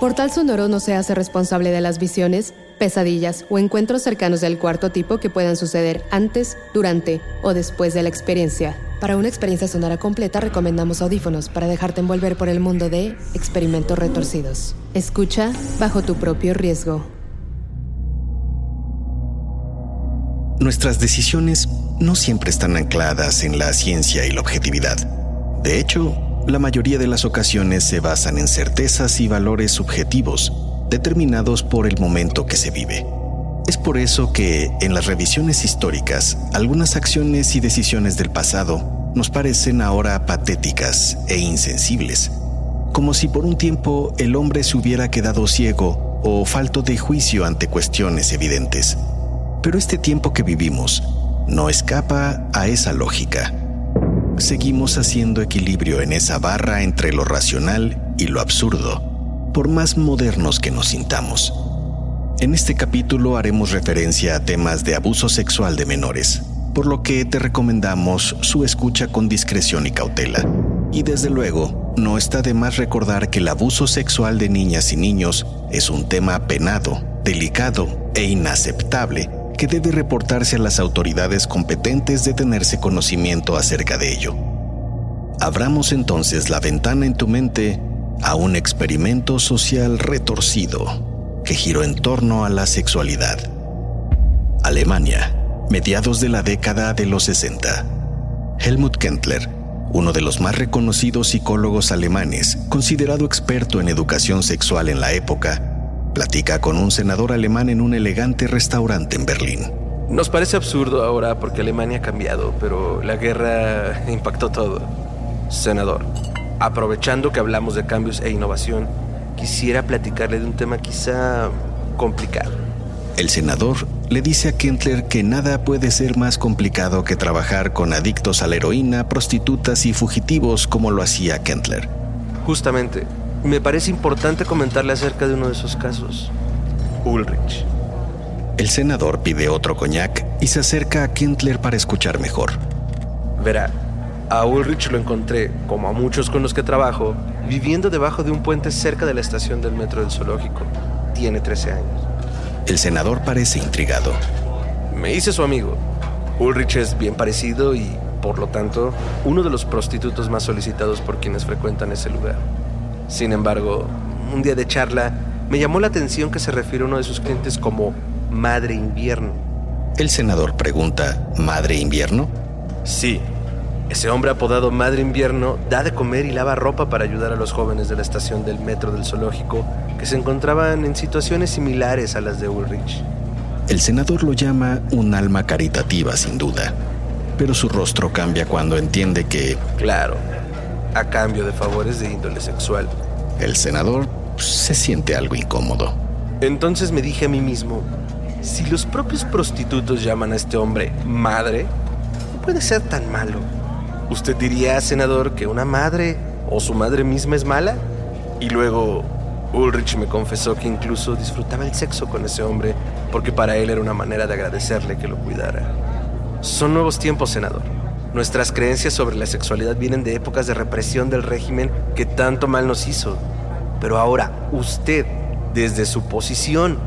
Portal Sonoro no se hace responsable de las visiones, pesadillas o encuentros cercanos del cuarto tipo que puedan suceder antes, durante o después de la experiencia. Para una experiencia sonora completa recomendamos audífonos para dejarte envolver por el mundo de experimentos retorcidos. Escucha bajo tu propio riesgo. Nuestras decisiones no siempre están ancladas en la ciencia y la objetividad. De hecho, la mayoría de las ocasiones se basan en certezas y valores subjetivos determinados por el momento que se vive. Es por eso que, en las revisiones históricas, algunas acciones y decisiones del pasado nos parecen ahora patéticas e insensibles, como si por un tiempo el hombre se hubiera quedado ciego o falto de juicio ante cuestiones evidentes. Pero este tiempo que vivimos no escapa a esa lógica seguimos haciendo equilibrio en esa barra entre lo racional y lo absurdo, por más modernos que nos sintamos. En este capítulo haremos referencia a temas de abuso sexual de menores, por lo que te recomendamos su escucha con discreción y cautela. Y desde luego, no está de más recordar que el abuso sexual de niñas y niños es un tema penado, delicado e inaceptable que debe reportarse a las autoridades competentes de tenerse conocimiento acerca de ello. Abramos entonces la ventana en tu mente a un experimento social retorcido que giró en torno a la sexualidad. Alemania, mediados de la década de los 60. Helmut Kentler, uno de los más reconocidos psicólogos alemanes, considerado experto en educación sexual en la época, Platica con un senador alemán en un elegante restaurante en Berlín. Nos parece absurdo ahora porque Alemania ha cambiado, pero la guerra impactó todo. Senador, aprovechando que hablamos de cambios e innovación, quisiera platicarle de un tema quizá complicado. El senador le dice a Kentler que nada puede ser más complicado que trabajar con adictos a la heroína, prostitutas y fugitivos como lo hacía Kentler. Justamente, me parece importante comentarle acerca de uno de esos casos. Ulrich. El senador pide otro coñac y se acerca a Kentler para escuchar mejor. Verá, a Ulrich lo encontré, como a muchos con los que trabajo, viviendo debajo de un puente cerca de la estación del metro del zoológico. Tiene 13 años. El senador parece intrigado. Me hice su amigo. Ulrich es bien parecido y, por lo tanto, uno de los prostitutos más solicitados por quienes frecuentan ese lugar. Sin embargo, un día de charla me llamó la atención que se refiere a uno de sus clientes como Madre Invierno. El senador pregunta, ¿Madre Invierno? Sí. Ese hombre apodado Madre Invierno da de comer y lava ropa para ayudar a los jóvenes de la estación del metro del zoológico que se encontraban en situaciones similares a las de Ulrich. El senador lo llama un alma caritativa, sin duda, pero su rostro cambia cuando entiende que... Claro, a cambio de favores de índole sexual. El senador se siente algo incómodo. Entonces me dije a mí mismo, si los propios prostitutos llaman a este hombre madre, no puede ser tan malo. ¿Usted diría, senador, que una madre o su madre misma es mala? Y luego Ulrich me confesó que incluso disfrutaba el sexo con ese hombre porque para él era una manera de agradecerle que lo cuidara. Son nuevos tiempos, senador. Nuestras creencias sobre la sexualidad vienen de épocas de represión del régimen que tanto mal nos hizo. Pero ahora, usted, desde su posición,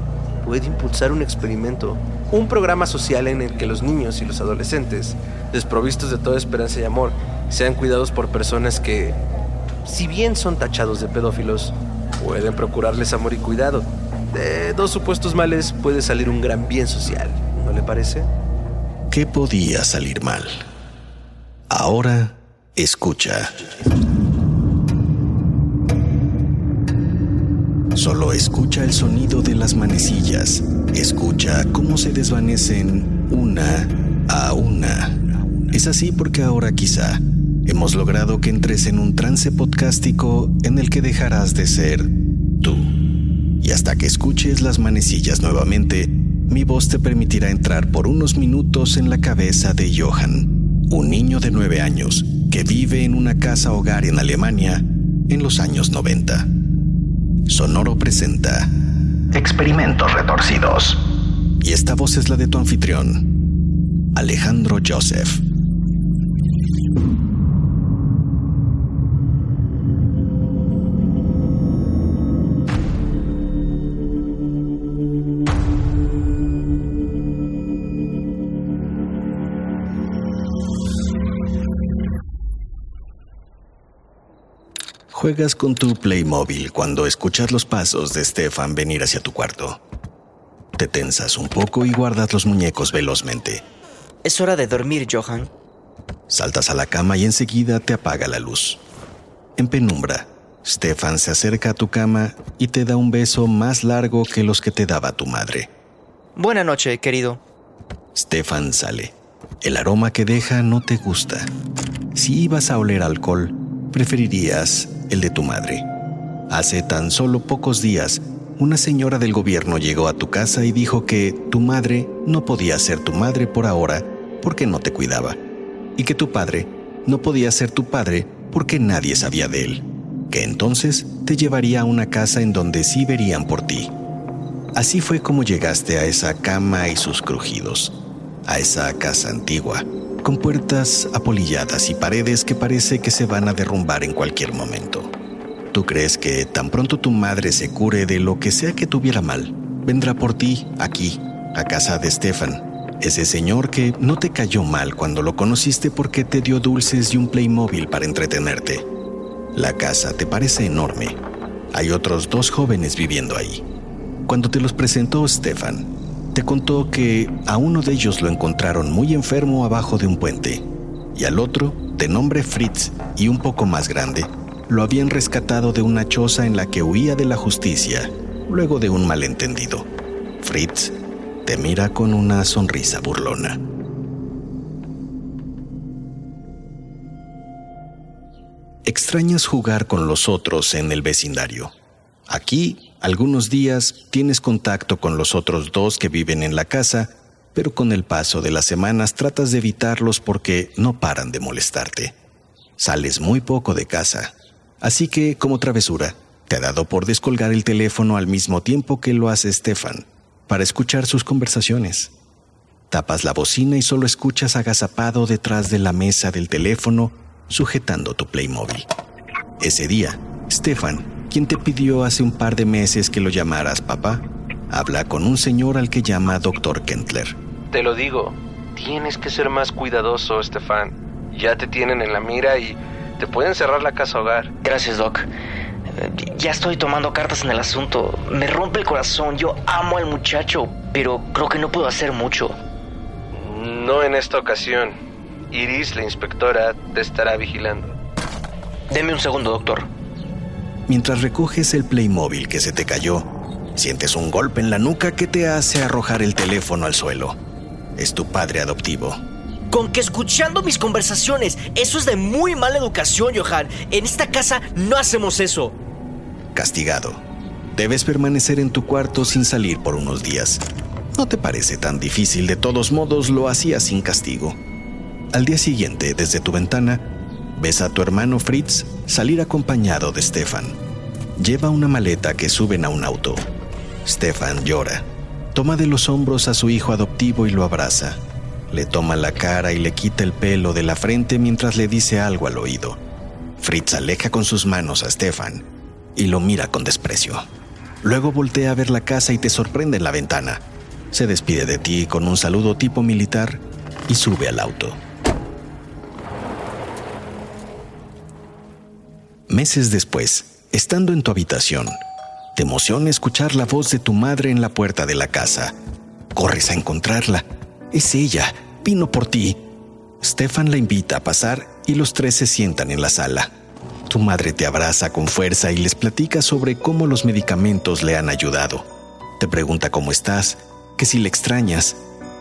puede impulsar un experimento, un programa social en el que los niños y los adolescentes, desprovistos de toda esperanza y amor, sean cuidados por personas que, si bien son tachados de pedófilos, pueden procurarles amor y cuidado. De dos supuestos males puede salir un gran bien social, ¿no le parece? ¿Qué podía salir mal? Ahora escucha. Solo escucha el sonido de las manecillas. Escucha cómo se desvanecen una a una. Es así porque ahora quizá hemos logrado que entres en un trance podcástico en el que dejarás de ser tú. Y hasta que escuches las manecillas nuevamente, mi voz te permitirá entrar por unos minutos en la cabeza de Johann, un niño de nueve años que vive en una casa hogar en Alemania en los años 90. Sonoro presenta Experimentos Retorcidos. Y esta voz es la de tu anfitrión, Alejandro Joseph. Juegas con tu Playmobil cuando escuchas los pasos de Stefan venir hacia tu cuarto. Te tensas un poco y guardas los muñecos velozmente. Es hora de dormir, Johan. Saltas a la cama y enseguida te apaga la luz. En penumbra, Stefan se acerca a tu cama y te da un beso más largo que los que te daba tu madre. Buena noche, querido. Stefan sale. El aroma que deja no te gusta. Si ibas a oler alcohol, preferirías el de tu madre. Hace tan solo pocos días, una señora del gobierno llegó a tu casa y dijo que tu madre no podía ser tu madre por ahora porque no te cuidaba, y que tu padre no podía ser tu padre porque nadie sabía de él, que entonces te llevaría a una casa en donde sí verían por ti. Así fue como llegaste a esa cama y sus crujidos, a esa casa antigua, con puertas apolilladas y paredes que parece que se van a derrumbar en cualquier momento. Tú crees que tan pronto tu madre se cure de lo que sea que tuviera mal, vendrá por ti aquí, a casa de Stefan, ese señor que no te cayó mal cuando lo conociste porque te dio dulces y un Playmobil para entretenerte. La casa te parece enorme. Hay otros dos jóvenes viviendo ahí. Cuando te los presentó Stefan, te contó que a uno de ellos lo encontraron muy enfermo abajo de un puente y al otro, de nombre Fritz y un poco más grande, lo habían rescatado de una choza en la que huía de la justicia luego de un malentendido. Fritz te mira con una sonrisa burlona. Extrañas jugar con los otros en el vecindario. Aquí algunos días tienes contacto con los otros dos que viven en la casa, pero con el paso de las semanas tratas de evitarlos porque no paran de molestarte. Sales muy poco de casa, así que, como travesura, te ha dado por descolgar el teléfono al mismo tiempo que lo hace Stefan, para escuchar sus conversaciones. Tapas la bocina y solo escuchas agazapado detrás de la mesa del teléfono, sujetando tu Playmobil. Ese día, Stefan quien te pidió hace un par de meses que lo llamaras papá, habla con un señor al que llama Dr. Kentler. Te lo digo, tienes que ser más cuidadoso, Estefan. Ya te tienen en la mira y te pueden cerrar la casa hogar. Gracias, Doc. Ya estoy tomando cartas en el asunto. Me rompe el corazón. Yo amo al muchacho, pero creo que no puedo hacer mucho. No en esta ocasión. Iris, la inspectora, te estará vigilando. Deme un segundo, doctor. Mientras recoges el Playmobil que se te cayó, sientes un golpe en la nuca que te hace arrojar el teléfono al suelo. Es tu padre adoptivo. Con que escuchando mis conversaciones, eso es de muy mala educación, Johan. En esta casa no hacemos eso. Castigado. Debes permanecer en tu cuarto sin salir por unos días. No te parece tan difícil, de todos modos lo hacías sin castigo. Al día siguiente, desde tu ventana, ves a tu hermano Fritz salir acompañado de Stefan. Lleva una maleta que suben a un auto. Stefan llora. Toma de los hombros a su hijo adoptivo y lo abraza. Le toma la cara y le quita el pelo de la frente mientras le dice algo al oído. Fritz aleja con sus manos a Stefan y lo mira con desprecio. Luego voltea a ver la casa y te sorprende en la ventana. Se despide de ti con un saludo tipo militar y sube al auto. Meses después, estando en tu habitación, te emociona escuchar la voz de tu madre en la puerta de la casa. Corres a encontrarla. Es ella. Vino por ti. Stefan la invita a pasar y los tres se sientan en la sala. Tu madre te abraza con fuerza y les platica sobre cómo los medicamentos le han ayudado. Te pregunta cómo estás, que si le extrañas.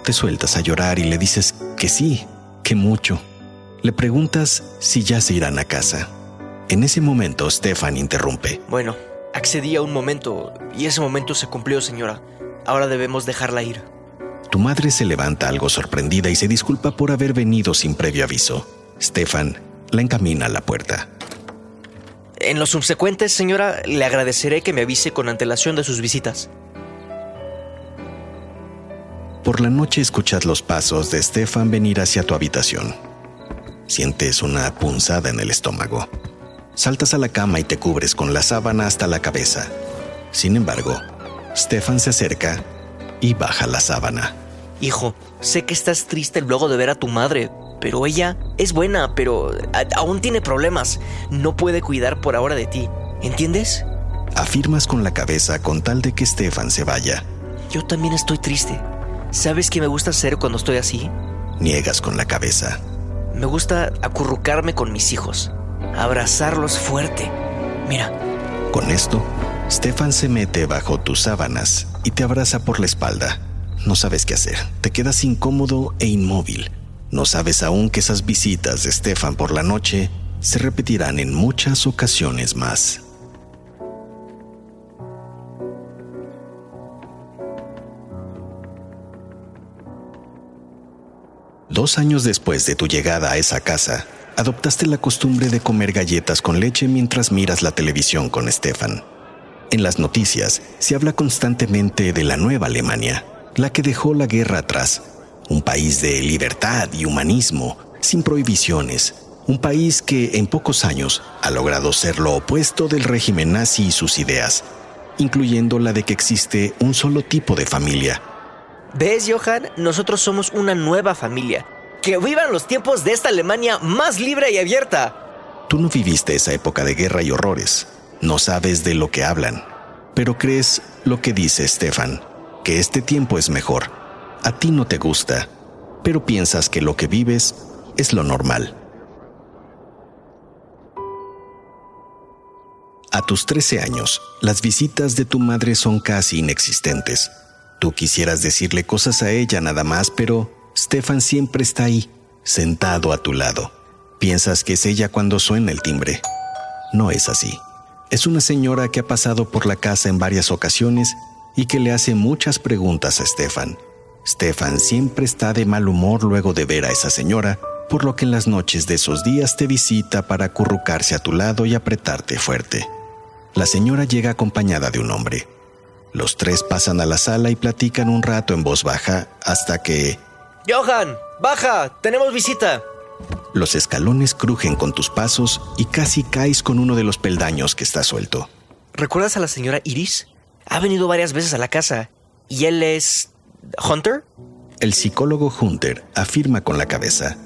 Te sueltas a llorar y le dices que sí, Qué mucho. Le preguntas si ya se irán a casa. En ese momento, Stefan interrumpe. Bueno, accedí a un momento y ese momento se cumplió, señora. Ahora debemos dejarla ir. Tu madre se levanta algo sorprendida y se disculpa por haber venido sin previo aviso. Stefan la encamina a la puerta. En lo subsecuente, señora, le agradeceré que me avise con antelación de sus visitas. Por la noche escuchas los pasos de Stefan venir hacia tu habitación. Sientes una punzada en el estómago. Saltas a la cama y te cubres con la sábana hasta la cabeza. Sin embargo, Stefan se acerca y baja la sábana. Hijo, sé que estás triste luego de ver a tu madre, pero ella es buena, pero aún tiene problemas. No puede cuidar por ahora de ti. ¿Entiendes? Afirmas con la cabeza con tal de que Stefan se vaya. Yo también estoy triste. ¿Sabes qué me gusta hacer cuando estoy así? Niegas con la cabeza. Me gusta acurrucarme con mis hijos, abrazarlos fuerte. Mira. Con esto, Stefan se mete bajo tus sábanas y te abraza por la espalda. No sabes qué hacer, te quedas incómodo e inmóvil. No sabes aún que esas visitas de Stefan por la noche se repetirán en muchas ocasiones más. Dos años después de tu llegada a esa casa, adoptaste la costumbre de comer galletas con leche mientras miras la televisión con Stefan. En las noticias se habla constantemente de la nueva Alemania, la que dejó la guerra atrás, un país de libertad y humanismo, sin prohibiciones, un país que en pocos años ha logrado ser lo opuesto del régimen nazi y sus ideas, incluyendo la de que existe un solo tipo de familia. ¿Ves, Johan? Nosotros somos una nueva familia. Que vivan los tiempos de esta Alemania más libre y abierta. Tú no viviste esa época de guerra y horrores. No sabes de lo que hablan, pero crees lo que dice Stefan, que este tiempo es mejor. A ti no te gusta, pero piensas que lo que vives es lo normal. A tus 13 años, las visitas de tu madre son casi inexistentes. Tú quisieras decirle cosas a ella nada más, pero Stefan siempre está ahí, sentado a tu lado. Piensas que es ella cuando suena el timbre. No es así. Es una señora que ha pasado por la casa en varias ocasiones y que le hace muchas preguntas a Stefan. Stefan siempre está de mal humor luego de ver a esa señora, por lo que en las noches de esos días te visita para acurrucarse a tu lado y apretarte fuerte. La señora llega acompañada de un hombre. Los tres pasan a la sala y platican un rato en voz baja hasta que... Johan, baja, tenemos visita. Los escalones crujen con tus pasos y casi caes con uno de los peldaños que está suelto. ¿Recuerdas a la señora Iris? Ha venido varias veces a la casa. ¿Y él es... Hunter? El psicólogo Hunter afirma con la cabeza.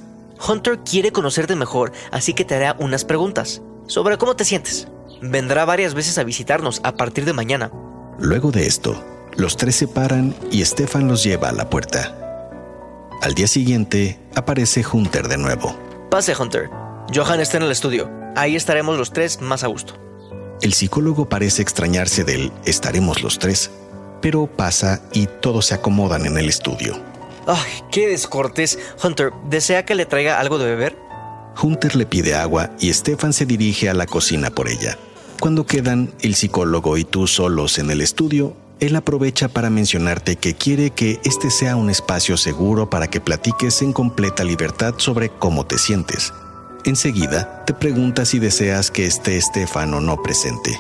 Hunter quiere conocerte mejor, así que te hará unas preguntas sobre cómo te sientes. Vendrá varias veces a visitarnos a partir de mañana. Luego de esto, los tres se paran y Stefan los lleva a la puerta. Al día siguiente, aparece Hunter de nuevo. Pase, Hunter. Johan está en el estudio. Ahí estaremos los tres más a gusto. El psicólogo parece extrañarse del estaremos los tres, pero pasa y todos se acomodan en el estudio. ¡Ay, qué descortés! Hunter, ¿desea que le traiga algo de beber? Hunter le pide agua y Stefan se dirige a la cocina por ella. Cuando quedan el psicólogo y tú solos en el estudio, él aprovecha para mencionarte que quiere que este sea un espacio seguro para que platiques en completa libertad sobre cómo te sientes. Enseguida, te pregunta si deseas que esté Estefan o no presente.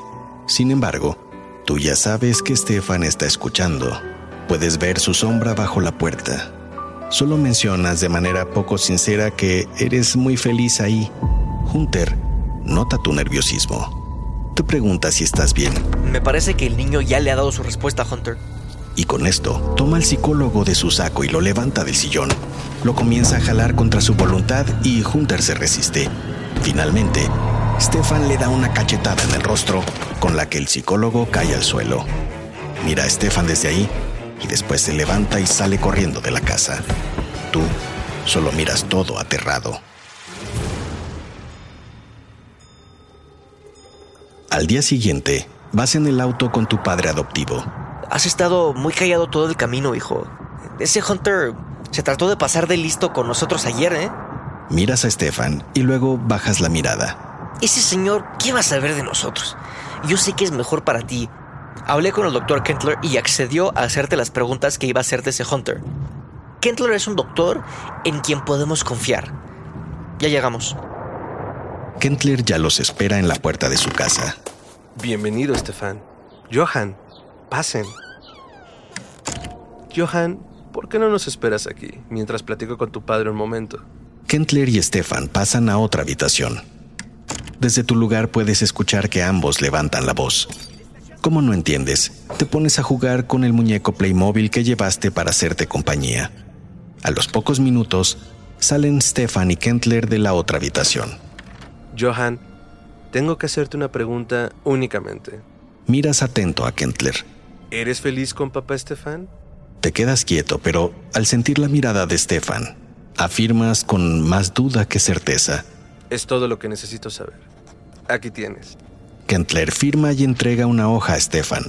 Sin embargo, tú ya sabes que Estefan está escuchando. Puedes ver su sombra bajo la puerta. Solo mencionas de manera poco sincera que eres muy feliz ahí. Hunter nota tu nerviosismo. Te pregunta si estás bien. Me parece que el niño ya le ha dado su respuesta a Hunter. Y con esto, toma al psicólogo de su saco y lo levanta del sillón. Lo comienza a jalar contra su voluntad y Hunter se resiste. Finalmente, Stefan le da una cachetada en el rostro, con la que el psicólogo cae al suelo. Mira a Stefan desde ahí y después se levanta y sale corriendo de la casa. Tú solo miras todo aterrado. Al día siguiente, vas en el auto con tu padre adoptivo. Has estado muy callado todo el camino, hijo. Ese Hunter se trató de pasar de listo con nosotros ayer, ¿eh? Miras a Stefan y luego bajas la mirada. Ese señor, ¿qué va a saber de nosotros? Yo sé que es mejor para ti. Hablé con el doctor Kentler y accedió a hacerte las preguntas que iba a hacerte ese Hunter. Kentler es un doctor en quien podemos confiar. Ya llegamos. Kentler ya los espera en la puerta de su casa. Bienvenido, Stefan. Johan, pasen. Johan, ¿por qué no nos esperas aquí mientras platico con tu padre un momento? Kentler y Stefan pasan a otra habitación. Desde tu lugar puedes escuchar que ambos levantan la voz. Como no entiendes, te pones a jugar con el muñeco Playmobil que llevaste para hacerte compañía. A los pocos minutos, salen Stefan y Kentler de la otra habitación. Johan, tengo que hacerte una pregunta únicamente. Miras atento a Kentler. ¿Eres feliz con papá Stefan? Te quedas quieto, pero al sentir la mirada de Stefan, afirmas con más duda que certeza. Es todo lo que necesito saber. Aquí tienes. Kentler firma y entrega una hoja a Stefan.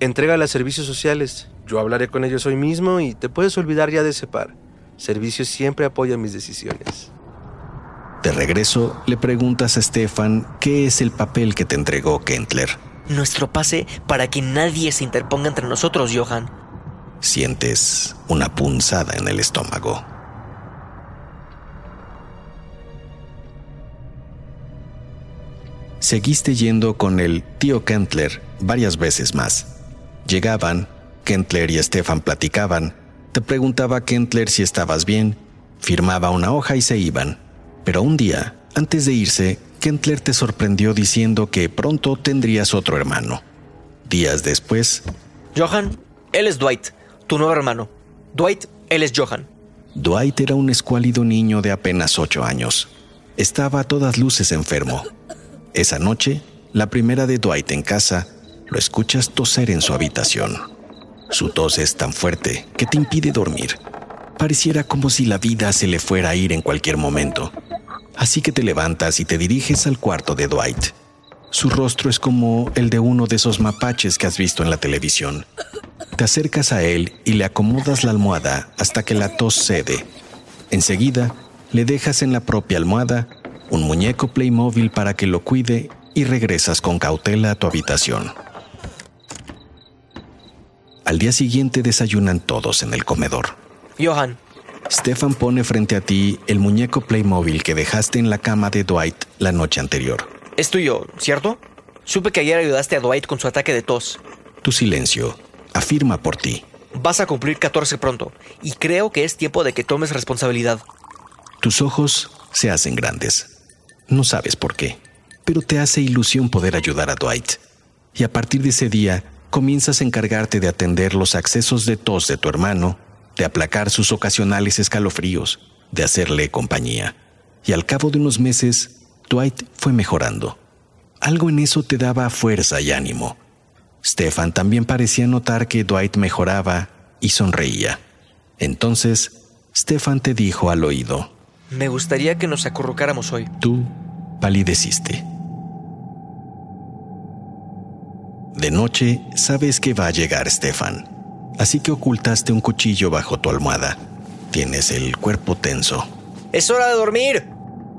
Entrega a servicios sociales. Yo hablaré con ellos hoy mismo y te puedes olvidar ya de ese par. Servicios siempre apoya mis decisiones. De regreso, le preguntas a Stefan qué es el papel que te entregó Kentler. Nuestro pase para que nadie se interponga entre nosotros, Johan. Sientes una punzada en el estómago. Seguiste yendo con el tío Kentler varias veces más. Llegaban, Kentler y Stefan platicaban, te preguntaba Kentler si estabas bien, firmaba una hoja y se iban. Pero un día, antes de irse, Kentler te sorprendió diciendo que pronto tendrías otro hermano. Días después... Johan, él es Dwight tu nuevo hermano. Dwight, él es Johan. Dwight era un escuálido niño de apenas ocho años. Estaba a todas luces enfermo. Esa noche, la primera de Dwight en casa, lo escuchas toser en su habitación. Su tos es tan fuerte que te impide dormir. Pareciera como si la vida se le fuera a ir en cualquier momento. Así que te levantas y te diriges al cuarto de Dwight. Su rostro es como el de uno de esos mapaches que has visto en la televisión. Te acercas a él y le acomodas la almohada hasta que la tos cede. Enseguida, le dejas en la propia almohada un muñeco Playmobil para que lo cuide y regresas con cautela a tu habitación. Al día siguiente desayunan todos en el comedor. Johan. Stefan pone frente a ti el muñeco Playmobil que dejaste en la cama de Dwight la noche anterior. Es tuyo, ¿cierto? Supe que ayer ayudaste a Dwight con su ataque de tos. Tu silencio afirma por ti. Vas a cumplir 14 pronto, y creo que es tiempo de que tomes responsabilidad. Tus ojos se hacen grandes. No sabes por qué, pero te hace ilusión poder ayudar a Dwight. Y a partir de ese día, comienzas a encargarte de atender los accesos de tos de tu hermano, de aplacar sus ocasionales escalofríos, de hacerle compañía. Y al cabo de unos meses, Dwight fue mejorando. Algo en eso te daba fuerza y ánimo Stefan también parecía notar que Dwight mejoraba y sonreía. Entonces, Stefan te dijo al oído, Me gustaría que nos acurrucáramos hoy. Tú palideciste. De noche sabes que va a llegar Stefan, así que ocultaste un cuchillo bajo tu almohada. Tienes el cuerpo tenso. ¡Es hora de dormir!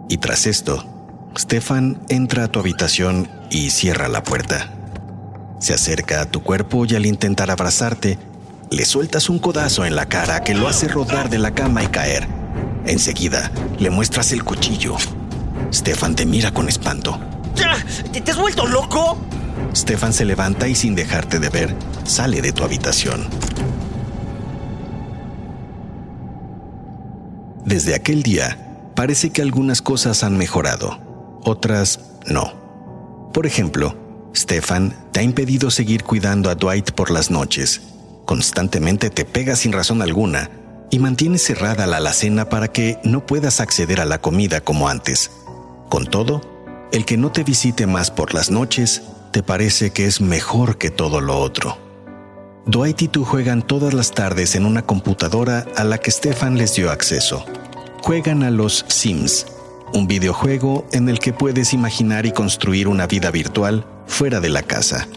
Y tras esto, Stefan entra a tu habitación y cierra la puerta. Se acerca a tu cuerpo y al intentar abrazarte, le sueltas un codazo en la cara que lo hace rodar de la cama y caer. Enseguida, le muestras el cuchillo. Stefan te mira con espanto. ¿Te has vuelto loco? Stefan se levanta y sin dejarte de ver, sale de tu habitación. Desde aquel día, parece que algunas cosas han mejorado, otras no. Por ejemplo, Stefan te ha impedido seguir cuidando a Dwight por las noches. Constantemente te pega sin razón alguna y mantienes cerrada la alacena para que no puedas acceder a la comida como antes. Con todo, el que no te visite más por las noches te parece que es mejor que todo lo otro. Dwight y tú juegan todas las tardes en una computadora a la que Stefan les dio acceso. Juegan a los Sims, un videojuego en el que puedes imaginar y construir una vida virtual fuera de la casa.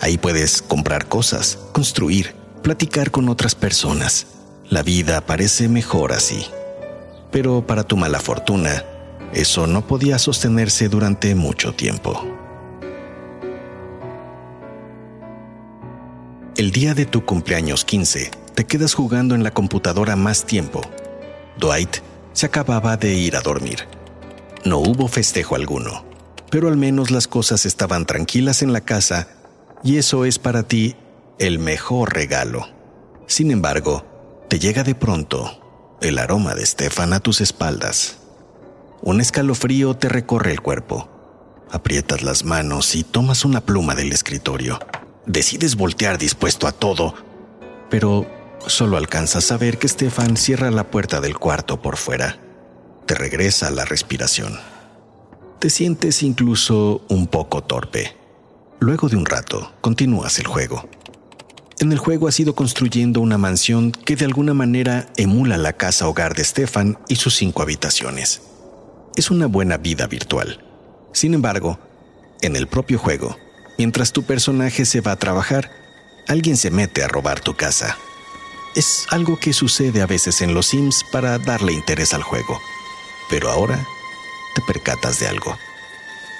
Ahí puedes comprar cosas, construir, platicar con otras personas. La vida parece mejor así. Pero para tu mala fortuna, eso no podía sostenerse durante mucho tiempo. El día de tu cumpleaños 15, te quedas jugando en la computadora más tiempo. Dwight se acababa de ir a dormir. No hubo festejo alguno, pero al menos las cosas estaban tranquilas en la casa y eso es para ti el mejor regalo. Sin embargo, te llega de pronto el aroma de Stefan a tus espaldas. Un escalofrío te recorre el cuerpo. Aprietas las manos y tomas una pluma del escritorio. Decides voltear dispuesto a todo, pero solo alcanzas a ver que Stefan cierra la puerta del cuarto por fuera. Te regresa la respiración. Te sientes incluso un poco torpe. Luego de un rato, continúas el juego. En el juego has ido construyendo una mansión que de alguna manera emula la casa hogar de Stefan y sus cinco habitaciones. Es una buena vida virtual. Sin embargo, en el propio juego, Mientras tu personaje se va a trabajar, alguien se mete a robar tu casa. Es algo que sucede a veces en los Sims para darle interés al juego. Pero ahora te percatas de algo.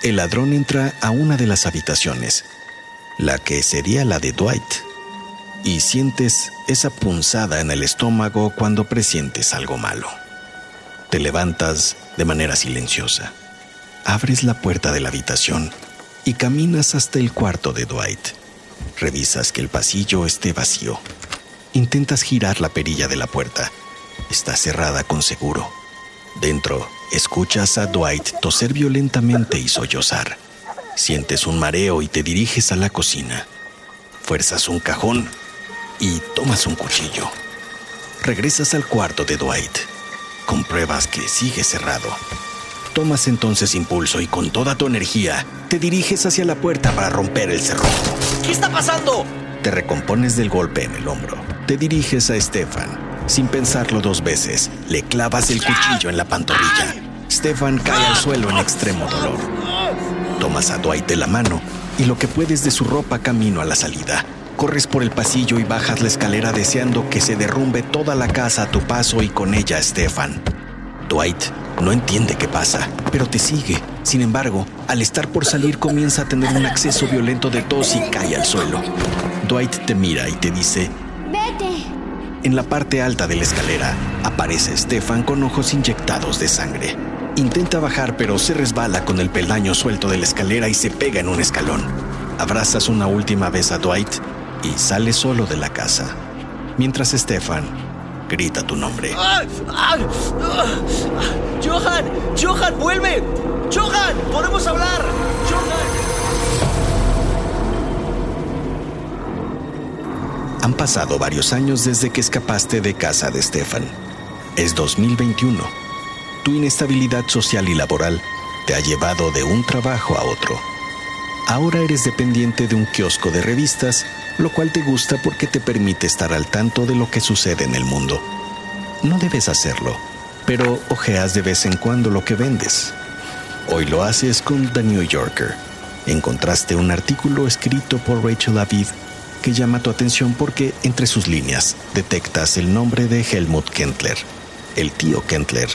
El ladrón entra a una de las habitaciones, la que sería la de Dwight, y sientes esa punzada en el estómago cuando presientes algo malo. Te levantas de manera silenciosa, abres la puerta de la habitación y caminas hasta el cuarto de Dwight. Revisas que el pasillo esté vacío. Intentas girar la perilla de la puerta. Está cerrada con seguro. Dentro, escuchas a Dwight toser violentamente y sollozar. Sientes un mareo y te diriges a la cocina. Fuerzas un cajón y tomas un cuchillo. Regresas al cuarto de Dwight. Compruebas que sigue cerrado. Tomas entonces impulso y con toda tu energía te diriges hacia la puerta para romper el cerrojo. ¿Qué está pasando? Te recompones del golpe en el hombro. Te diriges a Stefan. Sin pensarlo dos veces, le clavas el cuchillo en la pantorrilla. Stefan cae al suelo en extremo dolor. Tomas a Dwight de la mano y lo que puedes de su ropa camino a la salida. Corres por el pasillo y bajas la escalera deseando que se derrumbe toda la casa a tu paso y con ella Stefan. Dwight no entiende qué pasa, pero te sigue. Sin embargo, al estar por salir comienza a tener un acceso violento de tos y cae al suelo. Dwight te mira y te dice, Vete. En la parte alta de la escalera aparece Stefan con ojos inyectados de sangre. Intenta bajar pero se resbala con el peldaño suelto de la escalera y se pega en un escalón. Abrazas una última vez a Dwight y sale solo de la casa. Mientras Stefan grita tu nombre. ¡Johan! ¡Johan, vuelve! ¡Johan! ¡Podemos hablar! ¡Johan! Han pasado varios años desde que escapaste de casa de Stefan. Es 2021. Tu inestabilidad social y laboral te ha llevado de un trabajo a otro. Ahora eres dependiente de un kiosco de revistas, lo cual te gusta porque te permite estar al tanto de lo que sucede en el mundo. No debes hacerlo, pero ojeas de vez en cuando lo que vendes. Hoy lo haces con The New Yorker. Encontraste un artículo escrito por Rachel Aviv que llama tu atención porque entre sus líneas detectas el nombre de Helmut Kentler, el tío Kentler.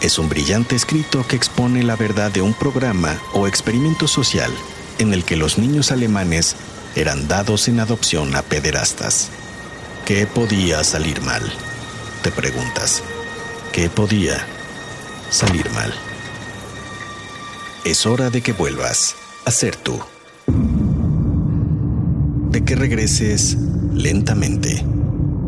Es un brillante escrito que expone la verdad de un programa o experimento social en el que los niños alemanes eran dados en adopción a pederastas. ¿Qué podía salir mal? Te preguntas. ¿Qué podía salir mal? Es hora de que vuelvas a ser tú. De que regreses lentamente.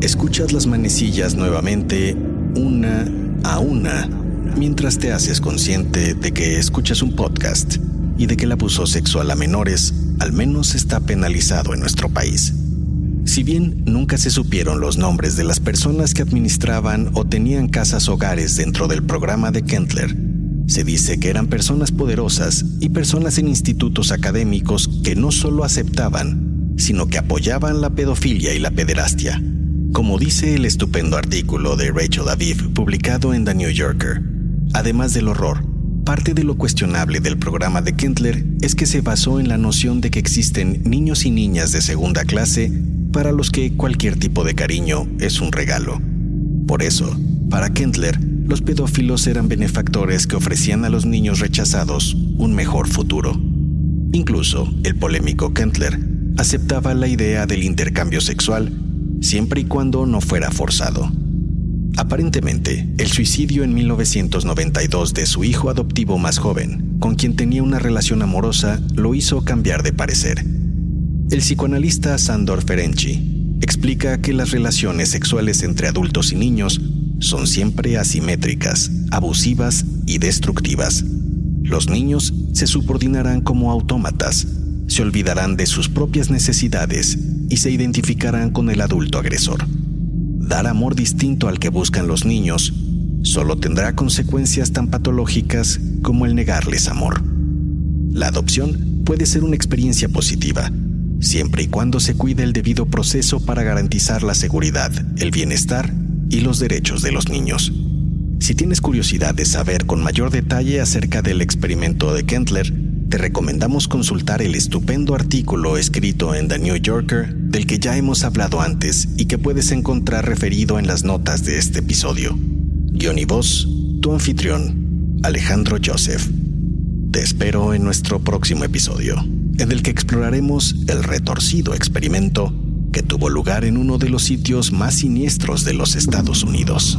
Escuchas las manecillas nuevamente, una a una, mientras te haces consciente de que escuchas un podcast y de que el abuso sexual a menores al menos está penalizado en nuestro país. Si bien nunca se supieron los nombres de las personas que administraban o tenían casas hogares dentro del programa de Kentler, se dice que eran personas poderosas y personas en institutos académicos que no solo aceptaban, sino que apoyaban la pedofilia y la pederastia. Como dice el estupendo artículo de Rachel Aviv publicado en The New Yorker, además del horror, Parte de lo cuestionable del programa de Kentler es que se basó en la noción de que existen niños y niñas de segunda clase para los que cualquier tipo de cariño es un regalo. Por eso, para Kentler, los pedófilos eran benefactores que ofrecían a los niños rechazados un mejor futuro. Incluso el polémico Kentler aceptaba la idea del intercambio sexual siempre y cuando no fuera forzado. Aparentemente, el suicidio en 1992 de su hijo adoptivo más joven, con quien tenía una relación amorosa, lo hizo cambiar de parecer. El psicoanalista Sandor Ferenczi explica que las relaciones sexuales entre adultos y niños son siempre asimétricas, abusivas y destructivas. Los niños se subordinarán como autómatas, se olvidarán de sus propias necesidades y se identificarán con el adulto agresor dar amor distinto al que buscan los niños solo tendrá consecuencias tan patológicas como el negarles amor. La adopción puede ser una experiencia positiva, siempre y cuando se cuide el debido proceso para garantizar la seguridad, el bienestar y los derechos de los niños. Si tienes curiosidad de saber con mayor detalle acerca del experimento de Kentler, te recomendamos consultar el estupendo artículo escrito en The New Yorker del que ya hemos hablado antes y que puedes encontrar referido en las notas de este episodio. Guión y tu anfitrión, Alejandro Joseph. Te espero en nuestro próximo episodio, en el que exploraremos el retorcido experimento que tuvo lugar en uno de los sitios más siniestros de los Estados Unidos.